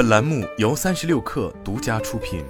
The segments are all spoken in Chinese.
本栏目由三十六氪独家出品。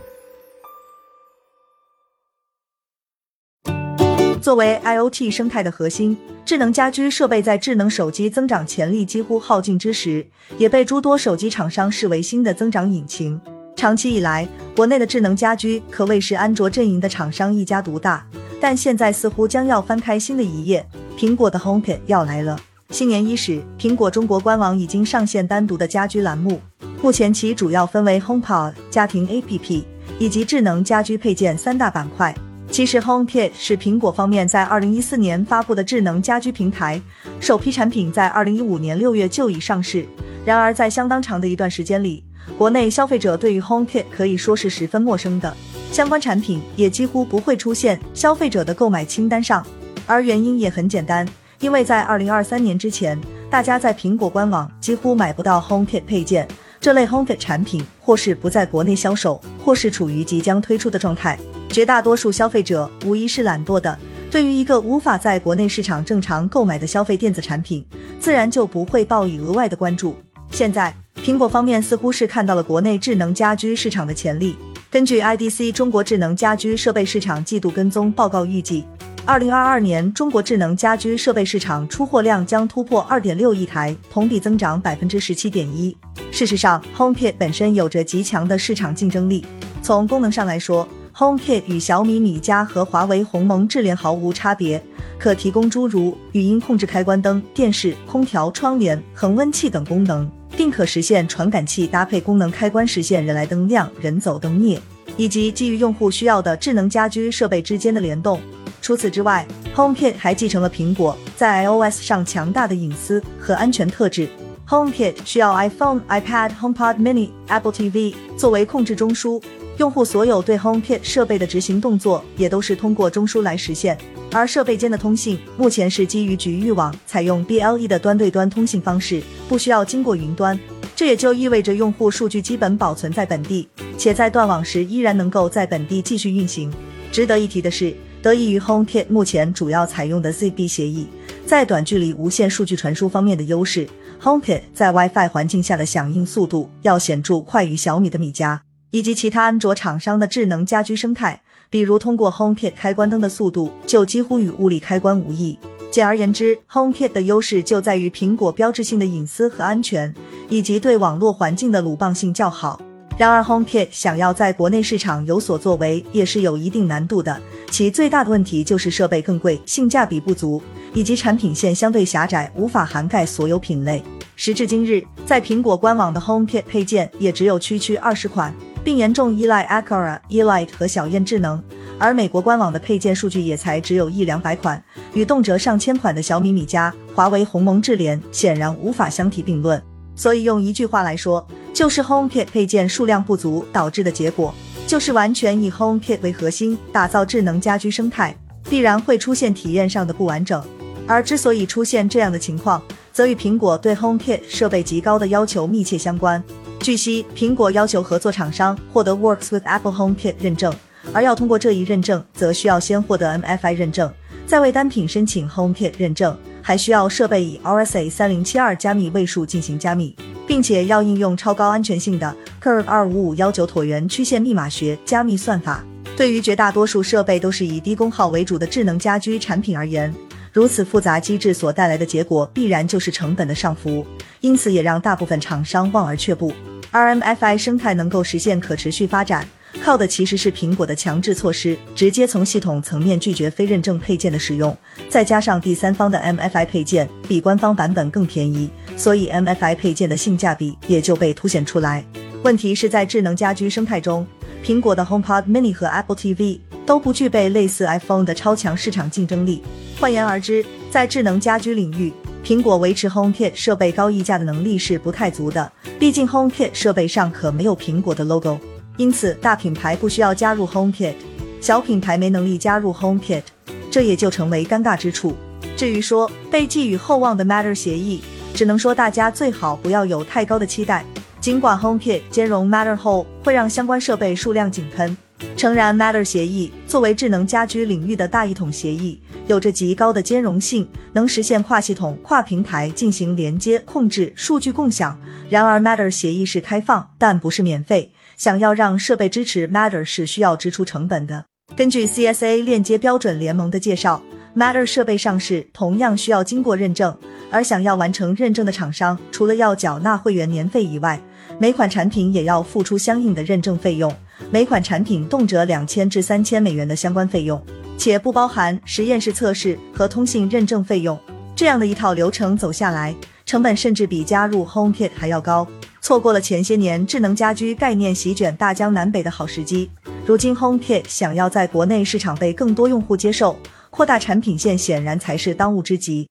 作为 IoT 生态的核心，智能家居设备在智能手机增长潜力几乎耗尽之时，也被诸多手机厂商视为新的增长引擎。长期以来，国内的智能家居可谓是安卓阵营的厂商一家独大，但现在似乎将要翻开新的一页，苹果的 HomeKit 要来了。新年伊始，苹果中国官网已经上线单独的家居栏目，目前其主要分为 HomePod、家庭 APP 以及智能家居配件三大板块。其实，HomeKit 是苹果方面在二零一四年发布的智能家居平台，首批产品在二零一五年六月就已上市。然而，在相当长的一段时间里，国内消费者对于 HomeKit 可以说是十分陌生的，相关产品也几乎不会出现消费者的购买清单上。而原因也很简单，因为在二零二三年之前，大家在苹果官网几乎买不到 HomeKit 配件这类 HomeKit 产品，或是不在国内销售，或是处于即将推出的状态。绝大多数消费者无疑是懒惰的，对于一个无法在国内市场正常购买的消费电子产品，自然就不会报以额外的关注。现在，苹果方面似乎是看到了国内智能家居市场的潜力。根据 IDC 中国智能家居设备市场季度跟踪报告预计，二零二二年中国智能家居设备市场出货量将突破二点六亿台，同比增长百分之十七点一。事实上，HomeKit 本身有着极强的市场竞争力。从功能上来说，HomeKit 与小米米家和华为鸿蒙智联毫无差别，可提供诸如语音控制开关灯、电视、空调、窗帘、恒温器等功能，并可实现传感器搭配功能开关，实现人来灯亮、人走灯灭，以及基于用户需要的智能家居设备之间的联动。除此之外，HomeKit 还继承了苹果在 iOS 上强大的隐私和安全特质。HomeKit 需要 iPhone、iPad、HomePod Mini、Apple TV 作为控制中枢。用户所有对 HomeKit 设备的执行动作也都是通过中枢来实现，而设备间的通信目前是基于局域网，采用 BLE 的端对端通信方式，不需要经过云端。这也就意味着用户数据基本保存在本地，且在断网时依然能够在本地继续运行。值得一提的是，得益于 HomeKit 目前主要采用的 ZB 协议，在短距离无线数据传输方面的优势，HomeKit 在 WiFi 环境下的响应速度要显著快于小米的米家。以及其他安卓厂商的智能家居生态，比如通过 HomeKit 开关灯的速度就几乎与物理开关无异。简而言之，HomeKit 的优势就在于苹果标志性的隐私和安全，以及对网络环境的鲁棒性较好。然而，HomeKit 想要在国内市场有所作为，也是有一定难度的。其最大的问题就是设备更贵，性价比不足，以及产品线相对狭窄，无法涵盖所有品类。时至今日，在苹果官网的 HomeKit 配件也只有区区二十款。并严重依赖 Acura、Elite 和小燕智能，而美国官网的配件数据也才只有一两百款，与动辄上千款的小米米家、华为鸿蒙智联显然无法相提并论。所以用一句话来说，就是 HomeKit 配件数量不足导致的结果，就是完全以 HomeKit 为核心打造智能家居生态，必然会出现体验上的不完整。而之所以出现这样的情况，则与苹果对 HomeKit 设备极高的要求密切相关。据悉，苹果要求合作厂商获得 Works with Apple HomeKit 认证，而要通过这一认证，则需要先获得 MFI 认证，再为单品申请 HomeKit 认证，还需要设备以 RSA 三零七二加密位数进行加密，并且要应用超高安全性的 Curve 二五五幺九椭圆曲线密码学加密算法。对于绝大多数设备都是以低功耗为主的智能家居产品而言，如此复杂机制所带来的结果，必然就是成本的上浮，因此也让大部分厂商望而却步。RMFI 生态能够实现可持续发展，靠的其实是苹果的强制措施，直接从系统层面拒绝非认证配件的使用，再加上第三方的 MFI 配件比官方版本更便宜，所以 MFI 配件的性价比也就被凸显出来。问题是在智能家居生态中，苹果的 HomePod Mini 和 Apple TV 都不具备类似 iPhone 的超强市场竞争力。换言而之，在智能家居领域，苹果维持 HomeKit 设备高溢价的能力是不太足的，毕竟 HomeKit 设备上可没有苹果的 logo，因此大品牌不需要加入 HomeKit，小品牌没能力加入 HomeKit，这也就成为尴尬之处。至于说被寄予厚望的 Matter 协议，只能说大家最好不要有太高的期待。尽管 HomeKit 兼容 Matter 后会让相关设备数量井喷。诚然，Matter 协议作为智能家居领域的大一统协议，有着极高的兼容性，能实现跨系统、跨平台进行连接、控制、数据共享，然而，Matter 协议是开放，但不是免费。想要让设备支持 Matter 是需要支出成本的。根据 CSA 链接标准联盟的介绍，Matter 设备上市同样需要经过认证，而想要完成认证的厂商，除了要缴纳会员年费以外，每款产品也要付出相应的认证费用，每款产品动辄两千至三千美元的相关费用，且不包含实验室测试和通信认证费用。这样的一套流程走下来，成本甚至比加入 HomeKit 还要高。错过了前些年智能家居概念席卷大江南北的好时机，如今 HomeKit 想要在国内市场被更多用户接受，扩大产品线显然才是当务之急。